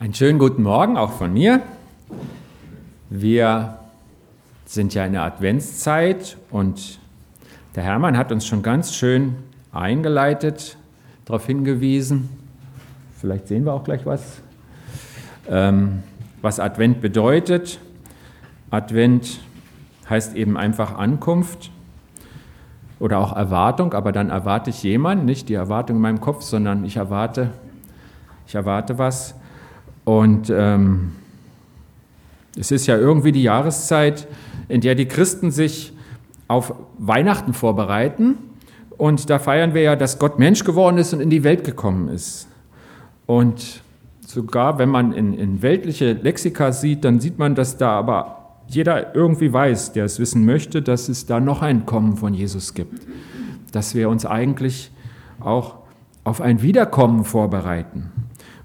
Einen schönen guten Morgen auch von mir. Wir sind ja in der Adventszeit und der Hermann hat uns schon ganz schön eingeleitet, darauf hingewiesen. Vielleicht sehen wir auch gleich was, ähm, was Advent bedeutet. Advent heißt eben einfach Ankunft oder auch Erwartung, aber dann erwarte ich jemanden, nicht die Erwartung in meinem Kopf, sondern ich erwarte, ich erwarte was. Und ähm, es ist ja irgendwie die Jahreszeit, in der die Christen sich auf Weihnachten vorbereiten. Und da feiern wir ja, dass Gott Mensch geworden ist und in die Welt gekommen ist. Und sogar wenn man in, in weltliche Lexika sieht, dann sieht man, dass da aber jeder irgendwie weiß, der es wissen möchte, dass es da noch ein Kommen von Jesus gibt. Dass wir uns eigentlich auch auf ein Wiederkommen vorbereiten.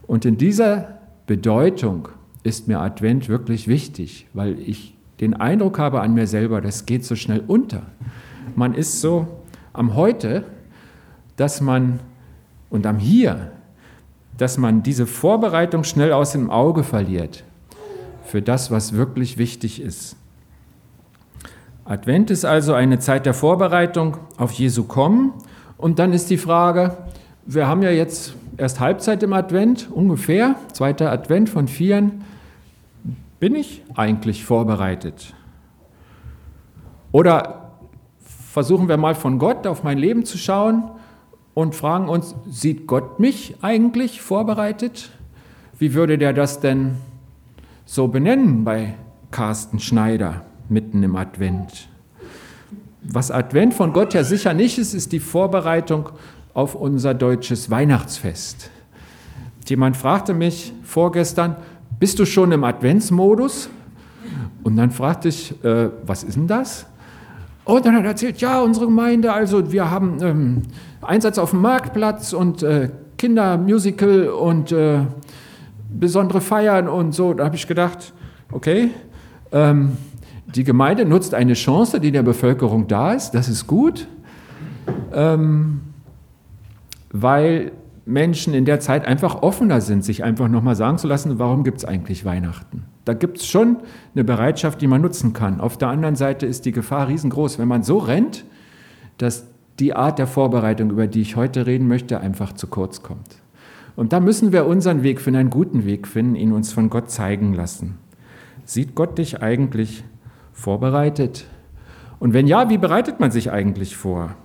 Und in dieser Bedeutung ist mir Advent wirklich wichtig, weil ich den Eindruck habe an mir selber, das geht so schnell unter. Man ist so am Heute, dass man und am Hier, dass man diese Vorbereitung schnell aus dem Auge verliert für das, was wirklich wichtig ist. Advent ist also eine Zeit der Vorbereitung auf Jesu Kommen. Und dann ist die Frage, wir haben ja jetzt erst Halbzeit im Advent, ungefähr, zweiter Advent von vieren. Bin ich eigentlich vorbereitet? Oder versuchen wir mal von Gott auf mein Leben zu schauen und fragen uns, sieht Gott mich eigentlich vorbereitet? Wie würde der das denn so benennen bei Carsten Schneider mitten im Advent? Was Advent von Gott ja sicher nicht ist, ist die Vorbereitung auf unser deutsches Weihnachtsfest. Jemand fragte mich vorgestern, bist du schon im Adventsmodus? Und dann fragte ich, äh, was ist denn das? Und dann hat er erzählt, ja, unsere Gemeinde, also wir haben ähm, Einsatz auf dem Marktplatz und äh, Kindermusical und äh, besondere Feiern und so. Da habe ich gedacht, okay, ähm, die Gemeinde nutzt eine Chance, die der Bevölkerung da ist, das ist gut. Ähm, weil Menschen in der Zeit einfach offener sind, sich einfach nochmal sagen zu lassen, warum gibt es eigentlich Weihnachten? Da gibt es schon eine Bereitschaft, die man nutzen kann. Auf der anderen Seite ist die Gefahr riesengroß, wenn man so rennt, dass die Art der Vorbereitung, über die ich heute reden möchte, einfach zu kurz kommt. Und da müssen wir unseren Weg finden, einen guten Weg finden, ihn uns von Gott zeigen lassen. Sieht Gott dich eigentlich vorbereitet? Und wenn ja, wie bereitet man sich eigentlich vor?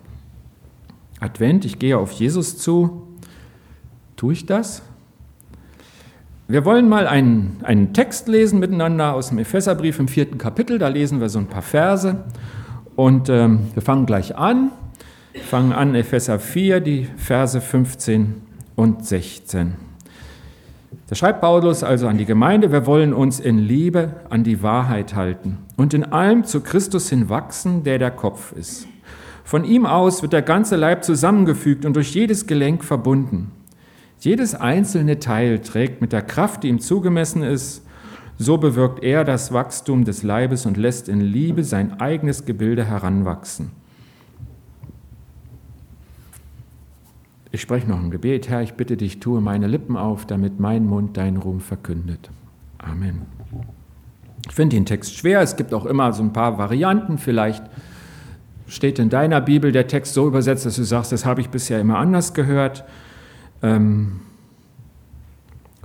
Advent, ich gehe auf Jesus zu. Tue ich das? Wir wollen mal einen, einen Text lesen miteinander aus dem Epheserbrief im vierten Kapitel. Da lesen wir so ein paar Verse. Und ähm, wir fangen gleich an. Wir fangen an, Epheser 4, die Verse 15 und 16. Da schreibt Paulus also an die Gemeinde, wir wollen uns in Liebe an die Wahrheit halten und in allem zu Christus hinwachsen, der der Kopf ist. Von ihm aus wird der ganze Leib zusammengefügt und durch jedes Gelenk verbunden. Jedes einzelne Teil trägt mit der Kraft, die ihm zugemessen ist, so bewirkt er das Wachstum des Leibes und lässt in Liebe sein eigenes Gebilde heranwachsen. Ich spreche noch ein Gebet, Herr, ich bitte dich, tue meine Lippen auf, damit mein Mund deinen Ruhm verkündet. Amen. Ich finde den Text schwer, es gibt auch immer so ein paar Varianten, vielleicht steht in deiner Bibel der Text so übersetzt, dass du sagst, das habe ich bisher immer anders gehört. Ähm,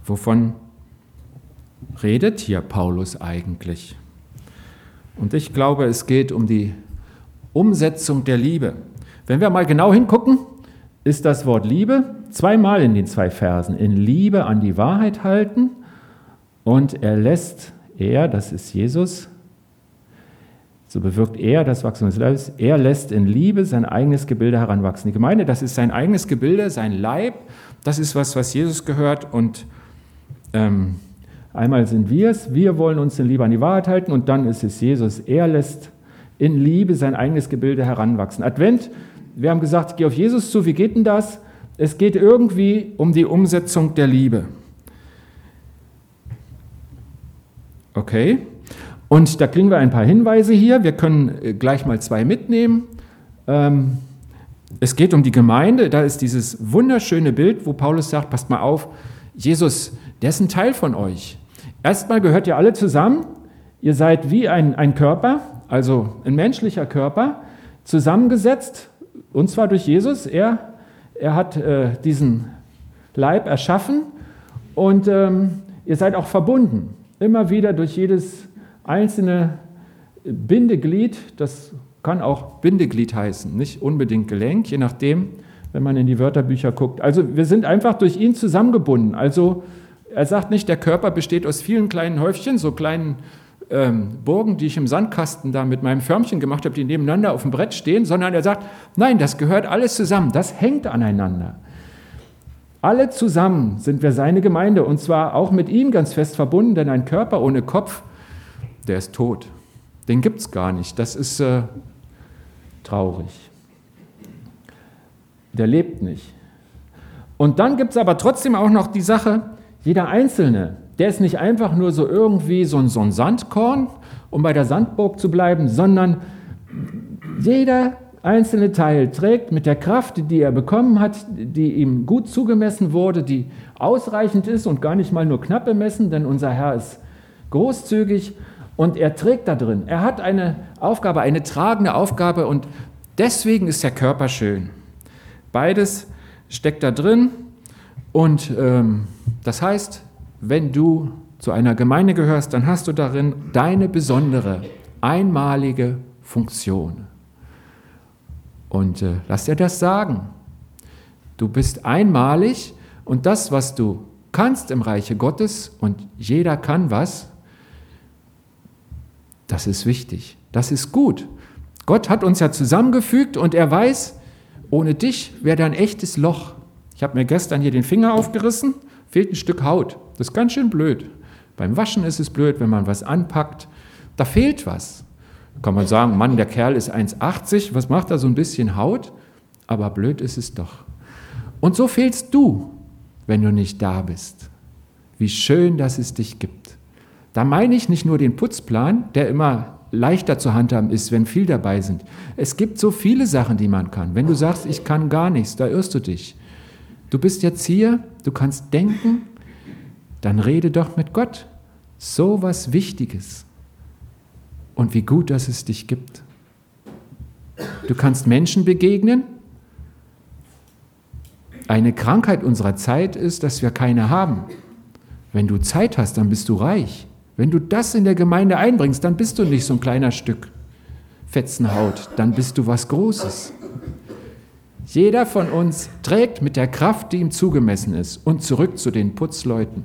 wovon redet hier Paulus eigentlich? Und ich glaube, es geht um die Umsetzung der Liebe. Wenn wir mal genau hingucken, ist das Wort Liebe zweimal in den zwei Versen. In Liebe an die Wahrheit halten und er lässt, er, das ist Jesus, so bewirkt er das Wachstum des Leibes. Er lässt in Liebe sein eigenes Gebilde heranwachsen. Die Gemeinde, das ist sein eigenes Gebilde, sein Leib. Das ist was, was Jesus gehört. Und ähm, einmal sind wir es, wir wollen uns in Liebe an die Wahrheit halten. Und dann ist es Jesus. Er lässt in Liebe sein eigenes Gebilde heranwachsen. Advent, wir haben gesagt, geh auf Jesus zu. Wie geht denn das? Es geht irgendwie um die Umsetzung der Liebe. Okay, und da kriegen wir ein paar Hinweise hier. Wir können äh, gleich mal zwei mitnehmen. Ähm, es geht um die Gemeinde. Da ist dieses wunderschöne Bild, wo Paulus sagt, passt mal auf, Jesus, der ist ein Teil von euch. Erstmal gehört ihr alle zusammen. Ihr seid wie ein, ein Körper, also ein menschlicher Körper, zusammengesetzt, und zwar durch Jesus. Er, er hat äh, diesen Leib erschaffen und ähm, ihr seid auch verbunden. Immer wieder durch jedes einzelne Bindeglied, das kann auch Bindeglied heißen, nicht unbedingt Gelenk, je nachdem, wenn man in die Wörterbücher guckt. Also wir sind einfach durch ihn zusammengebunden. Also er sagt nicht, der Körper besteht aus vielen kleinen Häufchen, so kleinen ähm, Burgen, die ich im Sandkasten da mit meinem Förmchen gemacht habe, die nebeneinander auf dem Brett stehen, sondern er sagt, nein, das gehört alles zusammen, das hängt aneinander. Alle zusammen sind wir seine Gemeinde und zwar auch mit ihm ganz fest verbunden, denn ein Körper ohne Kopf, der ist tot. Den gibt es gar nicht. Das ist äh, traurig. Der lebt nicht. Und dann gibt es aber trotzdem auch noch die Sache, jeder Einzelne, der ist nicht einfach nur so irgendwie so ein, so ein Sandkorn, um bei der Sandburg zu bleiben, sondern jeder einzelne Teil trägt mit der Kraft, die er bekommen hat, die ihm gut zugemessen wurde, die ausreichend ist und gar nicht mal nur knapp bemessen, denn unser Herr ist großzügig und er trägt da drin. Er hat eine Aufgabe, eine tragende Aufgabe und deswegen ist der Körper schön. Beides steckt da drin und ähm, das heißt, wenn du zu einer Gemeinde gehörst, dann hast du darin deine besondere, einmalige Funktion. Und äh, lass dir das sagen. Du bist einmalig und das, was du kannst im Reiche Gottes und jeder kann was, das ist wichtig. Das ist gut. Gott hat uns ja zusammengefügt und er weiß, ohne dich wäre da ein echtes Loch. Ich habe mir gestern hier den Finger aufgerissen fehlt ein Stück Haut. Das ist ganz schön blöd. Beim Waschen ist es blöd, wenn man was anpackt. Da fehlt was. Kann man sagen, Mann, der Kerl ist 1,80, was macht da so ein bisschen Haut? Aber blöd ist es doch. Und so fehlst du, wenn du nicht da bist. Wie schön, dass es dich gibt. Da meine ich nicht nur den Putzplan, der immer leichter zu handhaben ist, wenn viel dabei sind. Es gibt so viele Sachen, die man kann. Wenn du sagst, ich kann gar nichts, da irrst du dich. Du bist jetzt hier, du kannst denken, dann rede doch mit Gott. So was Wichtiges. Und wie gut, dass es dich gibt. Du kannst Menschen begegnen. Eine Krankheit unserer Zeit ist, dass wir keine haben. Wenn du Zeit hast, dann bist du reich. Wenn du das in der Gemeinde einbringst, dann bist du nicht so ein kleiner Stück Fetzenhaut, dann bist du was Großes. Jeder von uns trägt mit der Kraft, die ihm zugemessen ist. Und zurück zu den Putzleuten.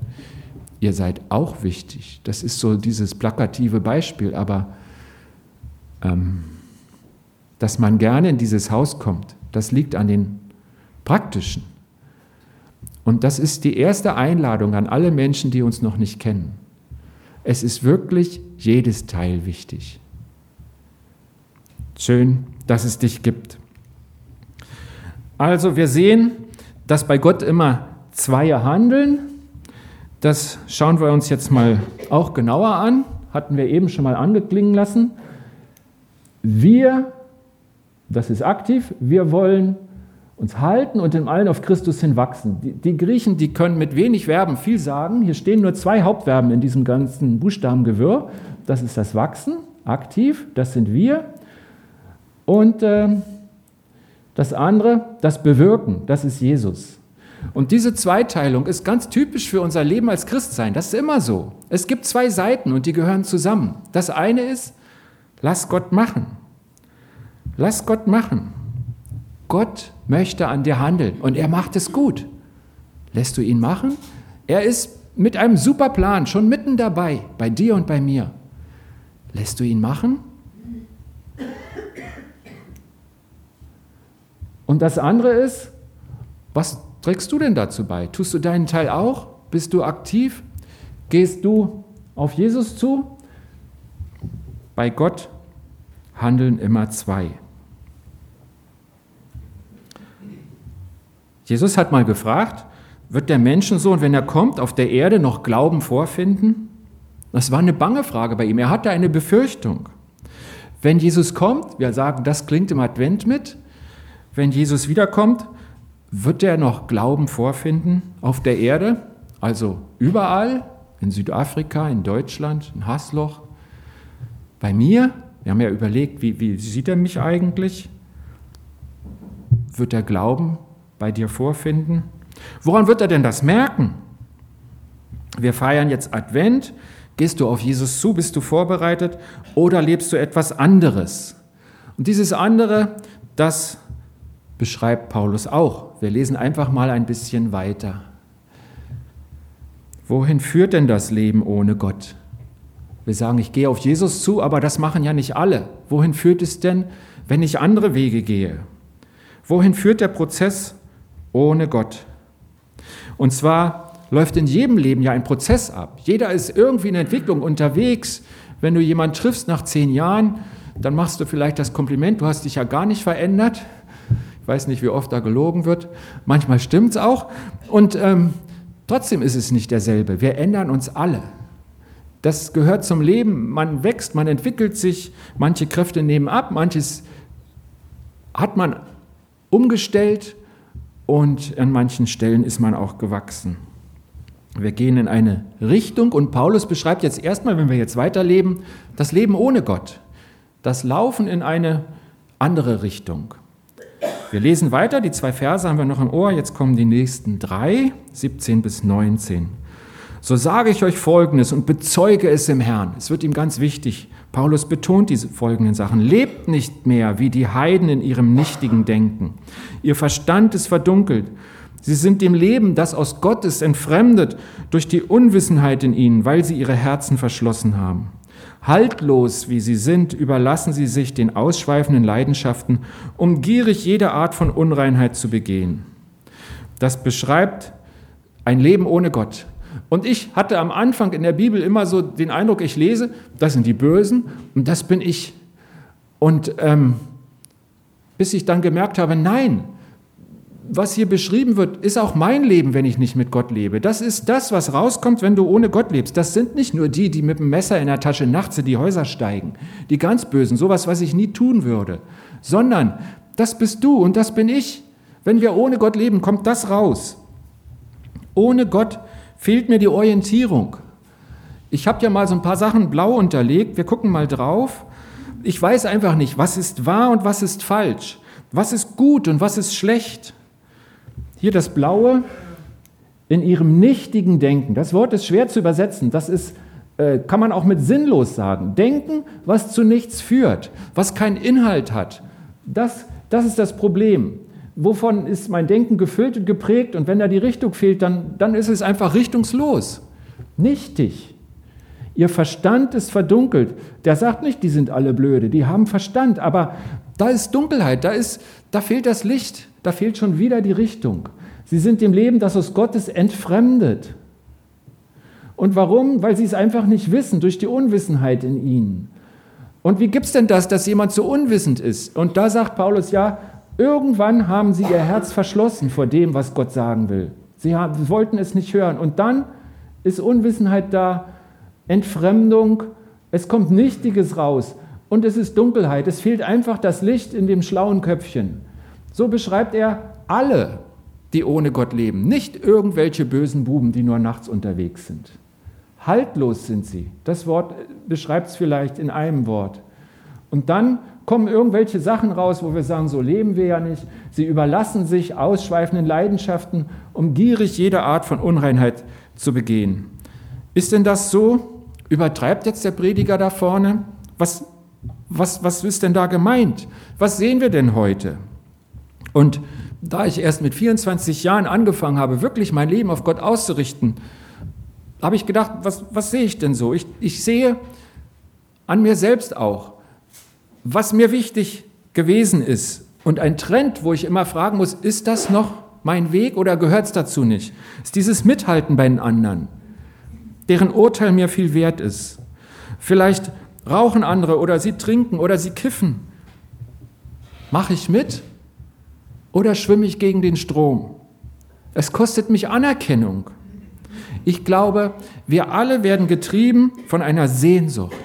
Ihr seid auch wichtig. Das ist so dieses plakative Beispiel, aber ähm, dass man gerne in dieses Haus kommt, das liegt an den praktischen. Und das ist die erste Einladung an alle Menschen, die uns noch nicht kennen. Es ist wirklich jedes Teil wichtig. Schön, dass es dich gibt. Also wir sehen, dass bei Gott immer zwei handeln. Das schauen wir uns jetzt mal auch genauer an. Hatten wir eben schon mal angeklingen lassen. Wir, das ist aktiv, wir wollen uns halten und in allen auf Christus hin wachsen. Die, die, Griechen, die können mit wenig Verben viel sagen. Hier stehen nur zwei Hauptverben in diesem ganzen Buchstabengewirr. Das ist das Wachsen, aktiv, das sind wir. Und äh, das andere, das Bewirken, das ist Jesus. Und diese Zweiteilung ist ganz typisch für unser Leben als Christsein. Das ist immer so. Es gibt zwei Seiten und die gehören zusammen. Das eine ist, lass Gott machen. Lass Gott machen. Gott möchte an dir handeln und er macht es gut. Lässt du ihn machen? Er ist mit einem super Plan schon mitten dabei, bei dir und bei mir. Lässt du ihn machen? Und das andere ist, was trägst du denn dazu bei? Tust du deinen Teil auch? Bist du aktiv? Gehst du auf Jesus zu? Bei Gott handeln immer zwei. Jesus hat mal gefragt, wird der Menschensohn, wenn er kommt, auf der Erde noch Glauben vorfinden? Das war eine bange Frage bei ihm. Er hatte eine Befürchtung. Wenn Jesus kommt, wir sagen, das klingt im Advent mit, wenn Jesus wiederkommt, wird er noch Glauben vorfinden auf der Erde? Also überall, in Südafrika, in Deutschland, in Hasloch. Bei mir, wir haben ja überlegt, wie, wie sieht er mich eigentlich? Wird er Glauben bei dir vorfinden? Woran wird er denn das merken? Wir feiern jetzt Advent. Gehst du auf Jesus zu? Bist du vorbereitet? Oder lebst du etwas anderes? Und dieses andere, das beschreibt Paulus auch. Wir lesen einfach mal ein bisschen weiter. Wohin führt denn das Leben ohne Gott? Wir sagen, ich gehe auf Jesus zu, aber das machen ja nicht alle. Wohin führt es denn, wenn ich andere Wege gehe? Wohin führt der Prozess ohne Gott? Und zwar läuft in jedem Leben ja ein Prozess ab. Jeder ist irgendwie in Entwicklung unterwegs. Wenn du jemanden triffst nach zehn Jahren, dann machst du vielleicht das Kompliment, du hast dich ja gar nicht verändert. Ich weiß nicht, wie oft da gelogen wird. Manchmal stimmt es auch. Und ähm, trotzdem ist es nicht derselbe. Wir ändern uns alle. Das gehört zum Leben. Man wächst, man entwickelt sich. Manche Kräfte nehmen ab, manches hat man umgestellt und an manchen Stellen ist man auch gewachsen. Wir gehen in eine Richtung und Paulus beschreibt jetzt erstmal, wenn wir jetzt weiterleben, das Leben ohne Gott, das Laufen in eine andere Richtung. Wir lesen weiter, die zwei Verse haben wir noch im Ohr, jetzt kommen die nächsten drei, 17 bis 19. So sage ich euch Folgendes und bezeuge es im Herrn. Es wird ihm ganz wichtig. Paulus betont diese folgenden Sachen. Lebt nicht mehr wie die Heiden in ihrem nichtigen Denken. Ihr Verstand ist verdunkelt. Sie sind dem Leben, das aus Gott ist, entfremdet durch die Unwissenheit in ihnen, weil sie ihre Herzen verschlossen haben. Haltlos wie sie sind, überlassen sie sich den ausschweifenden Leidenschaften, um gierig jede Art von Unreinheit zu begehen. Das beschreibt ein Leben ohne Gott. Und ich hatte am Anfang in der Bibel immer so den Eindruck, ich lese, das sind die Bösen und das bin ich. Und ähm, bis ich dann gemerkt habe, nein, was hier beschrieben wird, ist auch mein Leben, wenn ich nicht mit Gott lebe. Das ist das, was rauskommt, wenn du ohne Gott lebst. Das sind nicht nur die, die mit dem Messer in der Tasche nachts in die Häuser steigen, die ganz Bösen, sowas, was ich nie tun würde, sondern das bist du und das bin ich. Wenn wir ohne Gott leben, kommt das raus. Ohne Gott fehlt mir die Orientierung. Ich habe ja mal so ein paar Sachen blau unterlegt. Wir gucken mal drauf. Ich weiß einfach nicht, was ist wahr und was ist falsch. Was ist gut und was ist schlecht. Hier das Blaue in ihrem nichtigen Denken. Das Wort ist schwer zu übersetzen. Das ist, äh, kann man auch mit sinnlos sagen. Denken, was zu nichts führt, was keinen Inhalt hat. Das, das ist das Problem wovon ist mein Denken gefüllt und geprägt und wenn da die Richtung fehlt, dann, dann ist es einfach richtungslos. Nichtig. Ihr Verstand ist verdunkelt. Der sagt nicht, die sind alle blöde, die haben Verstand, aber da ist Dunkelheit, da, ist, da fehlt das Licht, da fehlt schon wieder die Richtung. Sie sind dem Leben, das aus Gottes entfremdet. Und warum? Weil sie es einfach nicht wissen, durch die Unwissenheit in ihnen. Und wie gibt es denn das, dass jemand so unwissend ist? Und da sagt Paulus, ja, Irgendwann haben sie ihr Herz verschlossen vor dem, was Gott sagen will. Sie haben, wollten es nicht hören. Und dann ist Unwissenheit da, Entfremdung, es kommt Nichtiges raus und es ist Dunkelheit. Es fehlt einfach das Licht in dem schlauen Köpfchen. So beschreibt er alle, die ohne Gott leben, nicht irgendwelche bösen Buben, die nur nachts unterwegs sind. Haltlos sind sie. Das Wort beschreibt es vielleicht in einem Wort. Und dann kommen irgendwelche Sachen raus, wo wir sagen, so leben wir ja nicht. Sie überlassen sich ausschweifenden Leidenschaften, um gierig jede Art von Unreinheit zu begehen. Ist denn das so? Übertreibt jetzt der Prediger da vorne? Was, was, was ist denn da gemeint? Was sehen wir denn heute? Und da ich erst mit 24 Jahren angefangen habe, wirklich mein Leben auf Gott auszurichten, habe ich gedacht, was, was sehe ich denn so? Ich, ich sehe an mir selbst auch, was mir wichtig gewesen ist und ein Trend, wo ich immer fragen muss, ist das noch mein Weg oder gehört es dazu nicht, ist dieses Mithalten bei den anderen, deren Urteil mir viel wert ist. Vielleicht rauchen andere oder sie trinken oder sie kiffen. Mache ich mit oder schwimme ich gegen den Strom? Es kostet mich Anerkennung. Ich glaube, wir alle werden getrieben von einer Sehnsucht.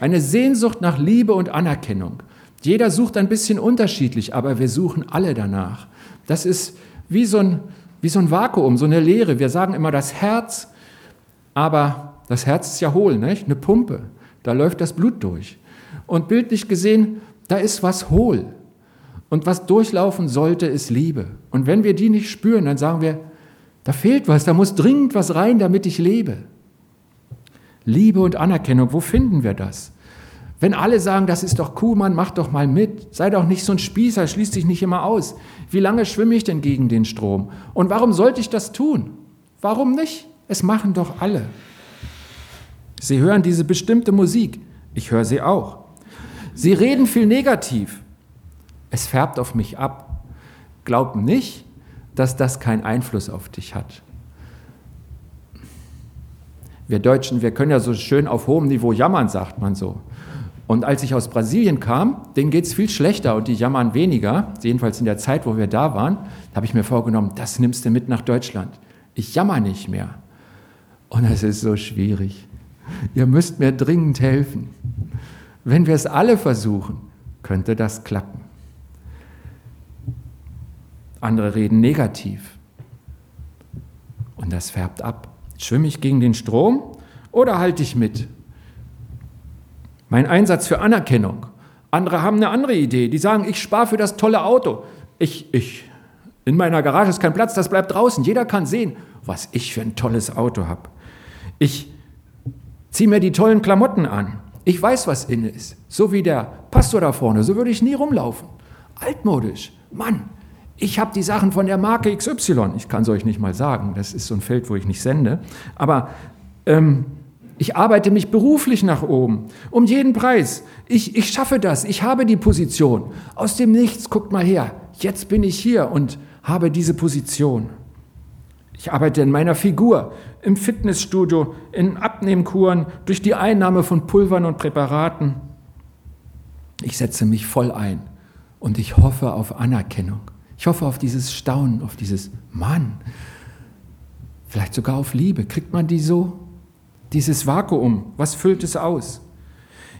Eine Sehnsucht nach Liebe und Anerkennung. Jeder sucht ein bisschen unterschiedlich, aber wir suchen alle danach. Das ist wie so ein, wie so ein Vakuum, so eine Leere. Wir sagen immer das Herz, aber das Herz ist ja hohl, nicht? eine Pumpe. Da läuft das Blut durch. Und bildlich gesehen, da ist was hohl. Und was durchlaufen sollte, ist Liebe. Und wenn wir die nicht spüren, dann sagen wir, da fehlt was, da muss dringend was rein, damit ich lebe. Liebe und Anerkennung, wo finden wir das? Wenn alle sagen, das ist doch cool, Mann, mach doch mal mit. Sei doch nicht so ein Spießer, schließ dich nicht immer aus. Wie lange schwimme ich denn gegen den Strom? Und warum sollte ich das tun? Warum nicht? Es machen doch alle. Sie hören diese bestimmte Musik. Ich höre sie auch. Sie reden viel negativ. Es färbt auf mich ab. Glaub nicht, dass das keinen Einfluss auf dich hat. Wir Deutschen, wir können ja so schön auf hohem Niveau jammern, sagt man so. Und als ich aus Brasilien kam, denen geht es viel schlechter und die jammern weniger, jedenfalls in der Zeit, wo wir da waren, habe ich mir vorgenommen, das nimmst du mit nach Deutschland. Ich jammer nicht mehr. Und es ist so schwierig. Ihr müsst mir dringend helfen. Wenn wir es alle versuchen, könnte das klappen. Andere reden negativ. Und das färbt ab. Schwimme ich gegen den Strom oder halte ich mit? Mein Einsatz für Anerkennung. Andere haben eine andere Idee. Die sagen, ich spare für das tolle Auto. Ich, ich, in meiner Garage ist kein Platz, das bleibt draußen. Jeder kann sehen, was ich für ein tolles Auto habe. Ich ziehe mir die tollen Klamotten an. Ich weiß, was inne ist. So wie der Pastor da vorne, so würde ich nie rumlaufen. Altmodisch. Mann, ich habe die Sachen von der Marke XY. Ich kann es euch nicht mal sagen, das ist so ein Feld, wo ich nicht sende. Aber ähm, ich arbeite mich beruflich nach oben, um jeden Preis. Ich, ich schaffe das, ich habe die Position. Aus dem Nichts, guckt mal her, jetzt bin ich hier und habe diese Position. Ich arbeite in meiner Figur, im Fitnessstudio, in Abnehmkuren, durch die Einnahme von Pulvern und Präparaten. Ich setze mich voll ein und ich hoffe auf Anerkennung. Ich hoffe auf dieses Staunen, auf dieses Mann, vielleicht sogar auf Liebe. Kriegt man die so? Dieses Vakuum, was füllt es aus?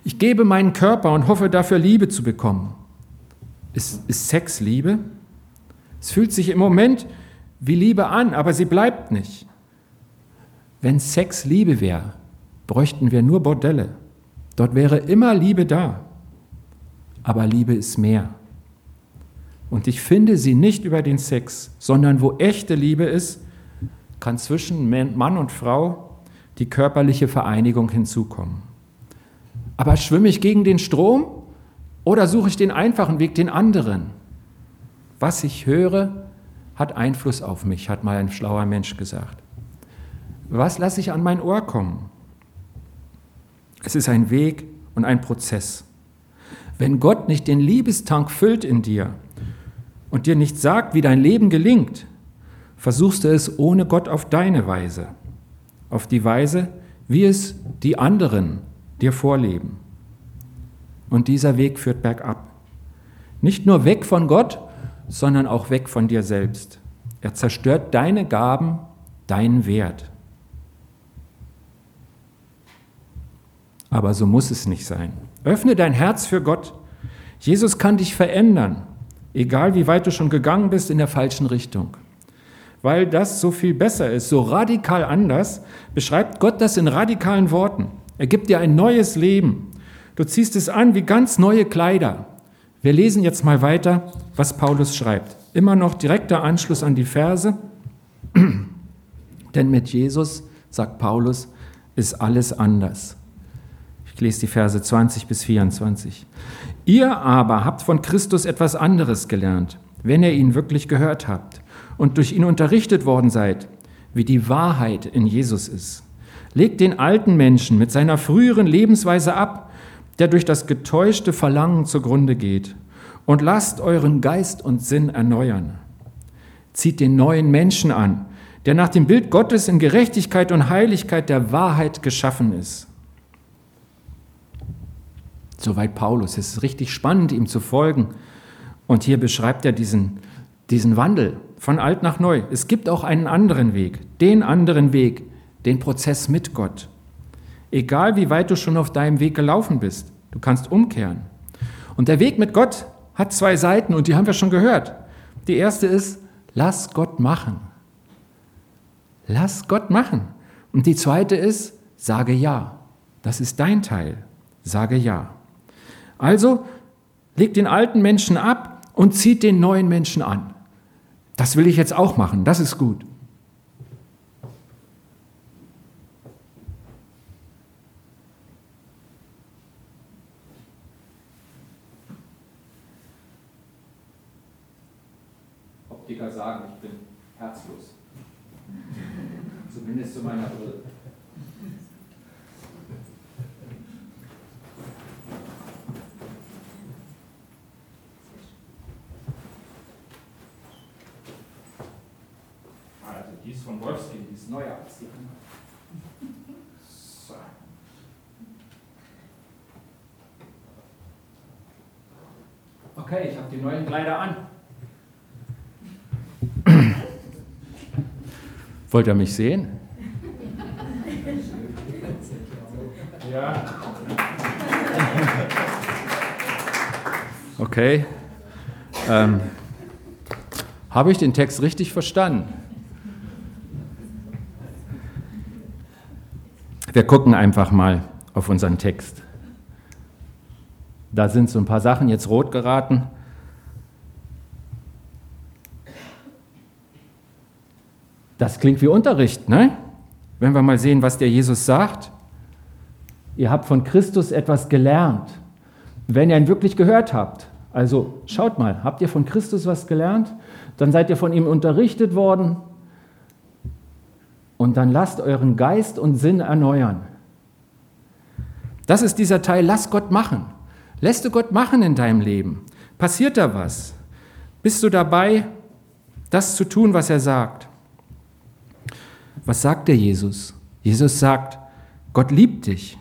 Ich gebe meinen Körper und hoffe dafür Liebe zu bekommen. Ist, ist Sex Liebe? Es fühlt sich im Moment wie Liebe an, aber sie bleibt nicht. Wenn Sex Liebe wäre, bräuchten wir nur Bordelle. Dort wäre immer Liebe da. Aber Liebe ist mehr. Und ich finde sie nicht über den Sex, sondern wo echte Liebe ist, kann zwischen Mann und Frau die körperliche Vereinigung hinzukommen. Aber schwimme ich gegen den Strom oder suche ich den einfachen Weg, den anderen? Was ich höre, hat Einfluss auf mich, hat mal ein schlauer Mensch gesagt. Was lasse ich an mein Ohr kommen? Es ist ein Weg und ein Prozess. Wenn Gott nicht den Liebestank füllt in dir und dir nicht sagt, wie dein Leben gelingt, versuchst du es ohne Gott auf deine Weise auf die Weise, wie es die anderen dir vorleben. Und dieser Weg führt bergab. Nicht nur weg von Gott, sondern auch weg von dir selbst. Er zerstört deine Gaben, deinen Wert. Aber so muss es nicht sein. Öffne dein Herz für Gott. Jesus kann dich verändern, egal wie weit du schon gegangen bist in der falschen Richtung weil das so viel besser ist, so radikal anders, beschreibt Gott das in radikalen Worten. Er gibt dir ein neues Leben. Du ziehst es an wie ganz neue Kleider. Wir lesen jetzt mal weiter, was Paulus schreibt. Immer noch direkter Anschluss an die Verse. Denn mit Jesus, sagt Paulus, ist alles anders. Ich lese die Verse 20 bis 24. Ihr aber habt von Christus etwas anderes gelernt, wenn ihr ihn wirklich gehört habt und durch ihn unterrichtet worden seid, wie die Wahrheit in Jesus ist. Legt den alten Menschen mit seiner früheren Lebensweise ab, der durch das getäuschte Verlangen zugrunde geht, und lasst euren Geist und Sinn erneuern. Zieht den neuen Menschen an, der nach dem Bild Gottes in Gerechtigkeit und Heiligkeit der Wahrheit geschaffen ist. Soweit Paulus. Es ist richtig spannend, ihm zu folgen. Und hier beschreibt er diesen, diesen Wandel von alt nach neu. Es gibt auch einen anderen Weg, den anderen Weg, den Prozess mit Gott. Egal wie weit du schon auf deinem Weg gelaufen bist, du kannst umkehren. Und der Weg mit Gott hat zwei Seiten und die haben wir schon gehört. Die erste ist, lass Gott machen. Lass Gott machen. Und die zweite ist, sage ja. Das ist dein Teil. Sage ja. Also leg den alten Menschen ab und zieht den neuen Menschen an. Das will ich jetzt auch machen. Das ist gut. Optiker sagen, ich bin herzlos. Zumindest zu meiner Brille. Also die ist von Wolfskin, die ist neuer als die andere. So. Okay, ich habe die neuen Kleider an. Wollt ihr mich sehen? Ja. Okay. Ähm, Habe ich den Text richtig verstanden? Wir gucken einfach mal auf unseren Text. Da sind so ein paar Sachen jetzt rot geraten. Das klingt wie Unterricht, ne? Wenn wir mal sehen, was der Jesus sagt. Ihr habt von Christus etwas gelernt, wenn ihr ihn wirklich gehört habt. Also schaut mal, habt ihr von Christus was gelernt? Dann seid ihr von ihm unterrichtet worden. Und dann lasst euren Geist und Sinn erneuern. Das ist dieser Teil, lass Gott machen. Lässt du Gott machen in deinem Leben? Passiert da was? Bist du dabei, das zu tun, was er sagt? Was sagt der Jesus? Jesus sagt, Gott liebt dich.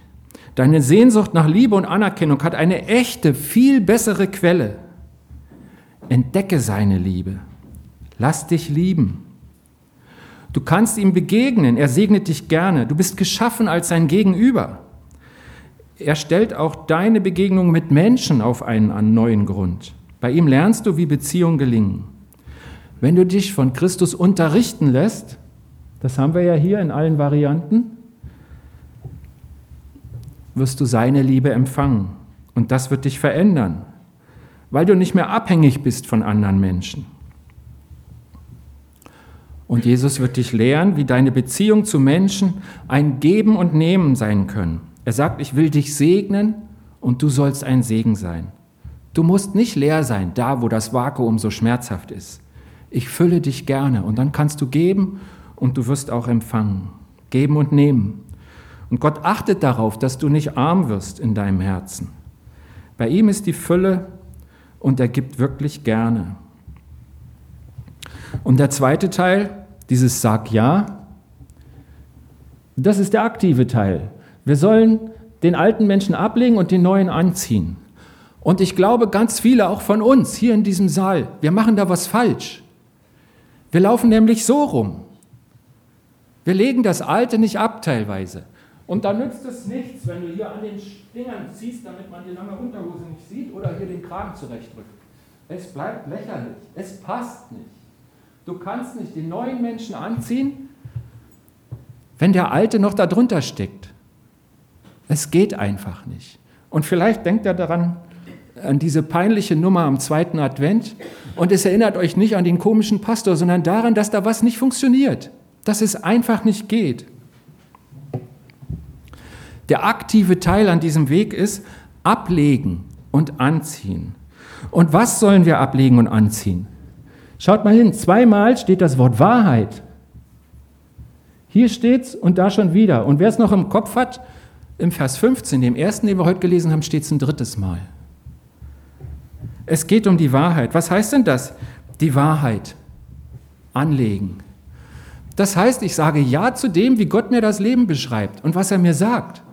Deine Sehnsucht nach Liebe und Anerkennung hat eine echte, viel bessere Quelle. Entdecke seine Liebe. Lass dich lieben. Du kannst ihm begegnen, er segnet dich gerne. Du bist geschaffen als sein Gegenüber. Er stellt auch deine Begegnung mit Menschen auf einen neuen Grund. Bei ihm lernst du, wie Beziehungen gelingen. Wenn du dich von Christus unterrichten lässt, das haben wir ja hier in allen Varianten, wirst du seine Liebe empfangen. Und das wird dich verändern, weil du nicht mehr abhängig bist von anderen Menschen. Und Jesus wird dich lehren, wie deine Beziehung zu Menschen ein Geben und Nehmen sein können. Er sagt, ich will dich segnen und du sollst ein Segen sein. Du musst nicht leer sein, da wo das Vakuum so schmerzhaft ist. Ich fülle dich gerne und dann kannst du geben und du wirst auch empfangen. Geben und nehmen. Und Gott achtet darauf, dass du nicht arm wirst in deinem Herzen. Bei ihm ist die Fülle und er gibt wirklich gerne. Und der zweite Teil, dieses Sag ja, das ist der aktive Teil. Wir sollen den alten Menschen ablegen und den neuen anziehen. Und ich glaube, ganz viele auch von uns hier in diesem Saal, wir machen da was falsch. Wir laufen nämlich so rum. Wir legen das Alte nicht ab teilweise. Und da nützt es nichts, wenn du hier an den Dingern ziehst, damit man die lange Unterhose nicht sieht, oder hier den Kragen zurechtdrückt. Es bleibt lächerlich. Es passt nicht. Du kannst nicht den neuen Menschen anziehen, wenn der Alte noch darunter steckt. Es geht einfach nicht. Und vielleicht denkt er daran, an diese peinliche Nummer am zweiten Advent und es erinnert euch nicht an den komischen Pastor, sondern daran, dass da was nicht funktioniert, dass es einfach nicht geht. Der aktive Teil an diesem Weg ist ablegen und anziehen. Und was sollen wir ablegen und anziehen? Schaut mal hin, zweimal steht das Wort Wahrheit. Hier steht's und da schon wieder. Und wer es noch im Kopf hat, im Vers 15, dem ersten, den wir heute gelesen haben, steht es ein drittes Mal. Es geht um die Wahrheit. Was heißt denn das? Die Wahrheit anlegen. Das heißt, ich sage Ja zu dem, wie Gott mir das Leben beschreibt und was er mir sagt.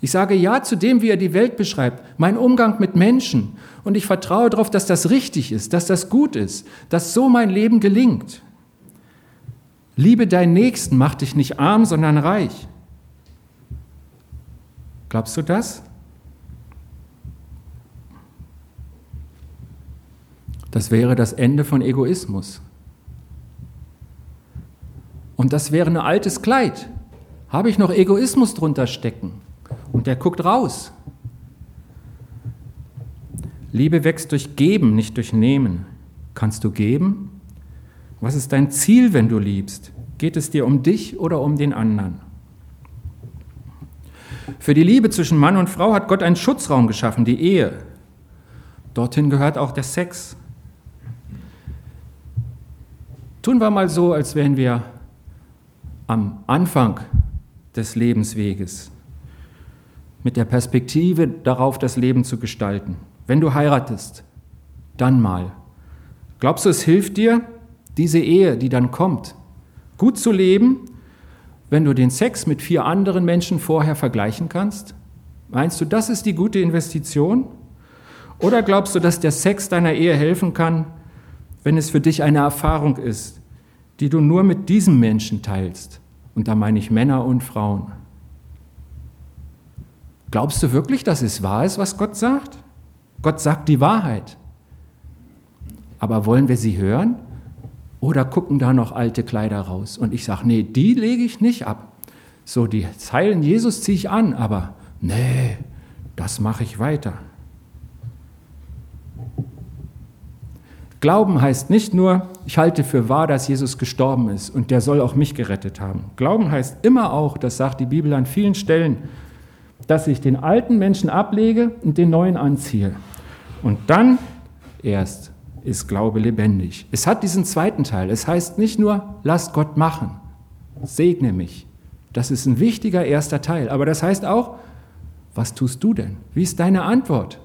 Ich sage Ja zu dem, wie er die Welt beschreibt, mein Umgang mit Menschen. Und ich vertraue darauf, dass das richtig ist, dass das gut ist, dass so mein Leben gelingt. Liebe deinen Nächsten, mach dich nicht arm, sondern reich. Glaubst du das? Das wäre das Ende von Egoismus. Und das wäre ein altes Kleid. Habe ich noch Egoismus drunter stecken? Und der guckt raus. Liebe wächst durch Geben, nicht durch Nehmen. Kannst du geben? Was ist dein Ziel, wenn du liebst? Geht es dir um dich oder um den anderen? Für die Liebe zwischen Mann und Frau hat Gott einen Schutzraum geschaffen, die Ehe. Dorthin gehört auch der Sex. Tun wir mal so, als wären wir am Anfang des Lebensweges mit der Perspektive darauf, das Leben zu gestalten. Wenn du heiratest, dann mal. Glaubst du, es hilft dir, diese Ehe, die dann kommt, gut zu leben, wenn du den Sex mit vier anderen Menschen vorher vergleichen kannst? Meinst du, das ist die gute Investition? Oder glaubst du, dass der Sex deiner Ehe helfen kann, wenn es für dich eine Erfahrung ist, die du nur mit diesem Menschen teilst. Und da meine ich Männer und Frauen. Glaubst du wirklich, dass es wahr ist, was Gott sagt? Gott sagt die Wahrheit. Aber wollen wir sie hören? Oder gucken da noch alte Kleider raus? Und ich sage, nee, die lege ich nicht ab. So, die Zeilen Jesus ziehe ich an, aber nee, das mache ich weiter. Glauben heißt nicht nur, ich halte für wahr, dass Jesus gestorben ist und der soll auch mich gerettet haben. Glauben heißt immer auch, das sagt die Bibel an vielen Stellen, dass ich den alten Menschen ablege und den neuen anziehe. Und dann erst ist Glaube lebendig. Es hat diesen zweiten Teil. Es heißt nicht nur, lass Gott machen, segne mich. Das ist ein wichtiger erster Teil. Aber das heißt auch, was tust du denn? Wie ist deine Antwort?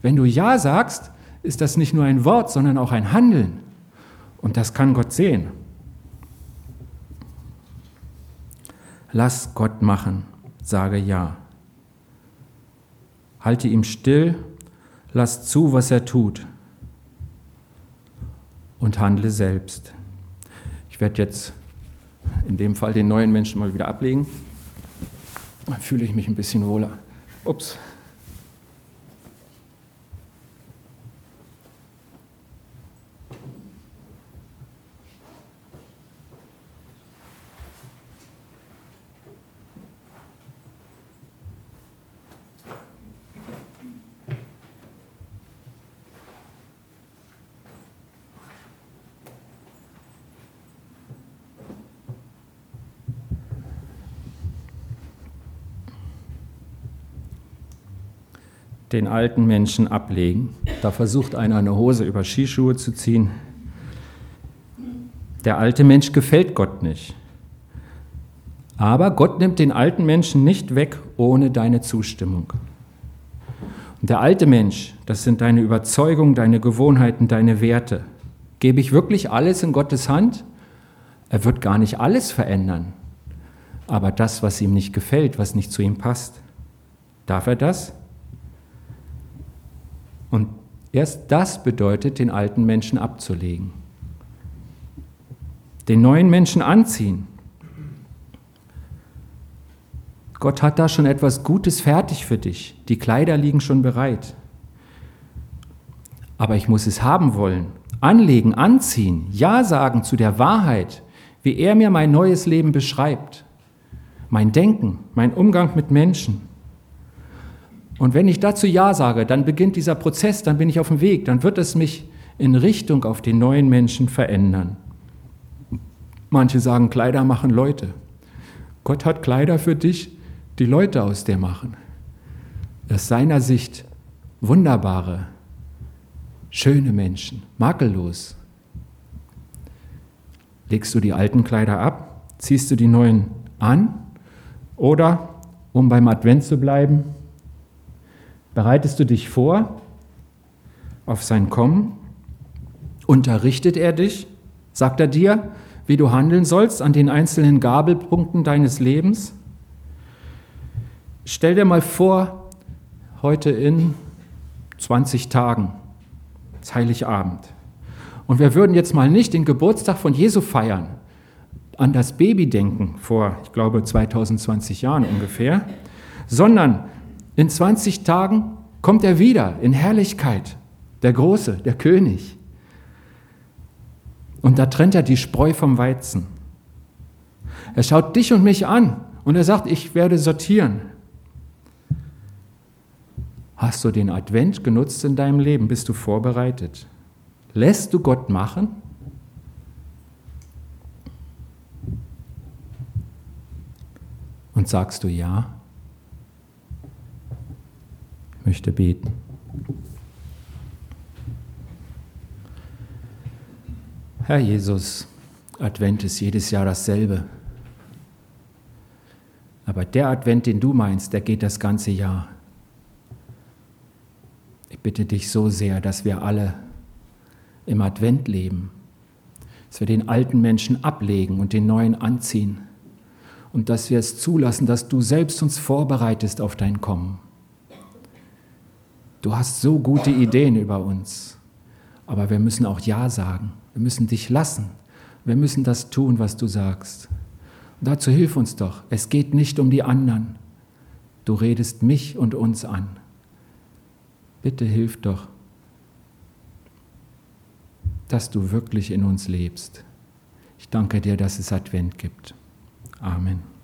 Wenn du Ja sagst, ist das nicht nur ein Wort, sondern auch ein Handeln. Und das kann Gott sehen. Lass Gott machen, sage ja. Halte ihm still, lass zu, was er tut und handle selbst. Ich werde jetzt in dem Fall den neuen Menschen mal wieder ablegen. Dann fühle ich mich ein bisschen wohler. Ups. Den alten Menschen ablegen. Da versucht einer eine Hose über Skischuhe zu ziehen. Der alte Mensch gefällt Gott nicht. Aber Gott nimmt den alten Menschen nicht weg ohne deine Zustimmung. Und der alte Mensch, das sind deine Überzeugungen, deine Gewohnheiten, deine Werte. Gebe ich wirklich alles in Gottes Hand? Er wird gar nicht alles verändern. Aber das, was ihm nicht gefällt, was nicht zu ihm passt, darf er das? Und erst das bedeutet, den alten Menschen abzulegen. Den neuen Menschen anziehen. Gott hat da schon etwas Gutes fertig für dich. Die Kleider liegen schon bereit. Aber ich muss es haben wollen. Anlegen, anziehen, Ja sagen zu der Wahrheit, wie er mir mein neues Leben beschreibt. Mein Denken, mein Umgang mit Menschen. Und wenn ich dazu Ja sage, dann beginnt dieser Prozess, dann bin ich auf dem Weg, dann wird es mich in Richtung auf den neuen Menschen verändern. Manche sagen, Kleider machen Leute. Gott hat Kleider für dich, die Leute aus dir machen. Aus seiner Sicht wunderbare, schöne Menschen, makellos. Legst du die alten Kleider ab, ziehst du die neuen an oder, um beim Advent zu bleiben, Bereitest du dich vor auf sein Kommen? Unterrichtet er dich? Sagt er dir, wie du handeln sollst an den einzelnen Gabelpunkten deines Lebens? Stell dir mal vor, heute in 20 Tagen, das Heiligabend. Und wir würden jetzt mal nicht den Geburtstag von Jesu feiern, an das Baby denken, vor, ich glaube, 2020 Jahren ungefähr, sondern in 20 Tagen kommt er wieder in Herrlichkeit, der Große, der König. Und da trennt er die Spreu vom Weizen. Er schaut dich und mich an und er sagt, ich werde sortieren. Hast du den Advent genutzt in deinem Leben? Bist du vorbereitet? Lässt du Gott machen? Und sagst du ja? Möchte beten. Herr Jesus, Advent ist jedes Jahr dasselbe. Aber der Advent, den du meinst, der geht das ganze Jahr. Ich bitte dich so sehr, dass wir alle im Advent leben, dass wir den alten Menschen ablegen und den neuen anziehen und dass wir es zulassen, dass du selbst uns vorbereitest auf dein Kommen. Du hast so gute Ideen über uns, aber wir müssen auch Ja sagen. Wir müssen dich lassen. Wir müssen das tun, was du sagst. Und dazu hilf uns doch. Es geht nicht um die anderen. Du redest mich und uns an. Bitte hilf doch, dass du wirklich in uns lebst. Ich danke dir, dass es Advent gibt. Amen.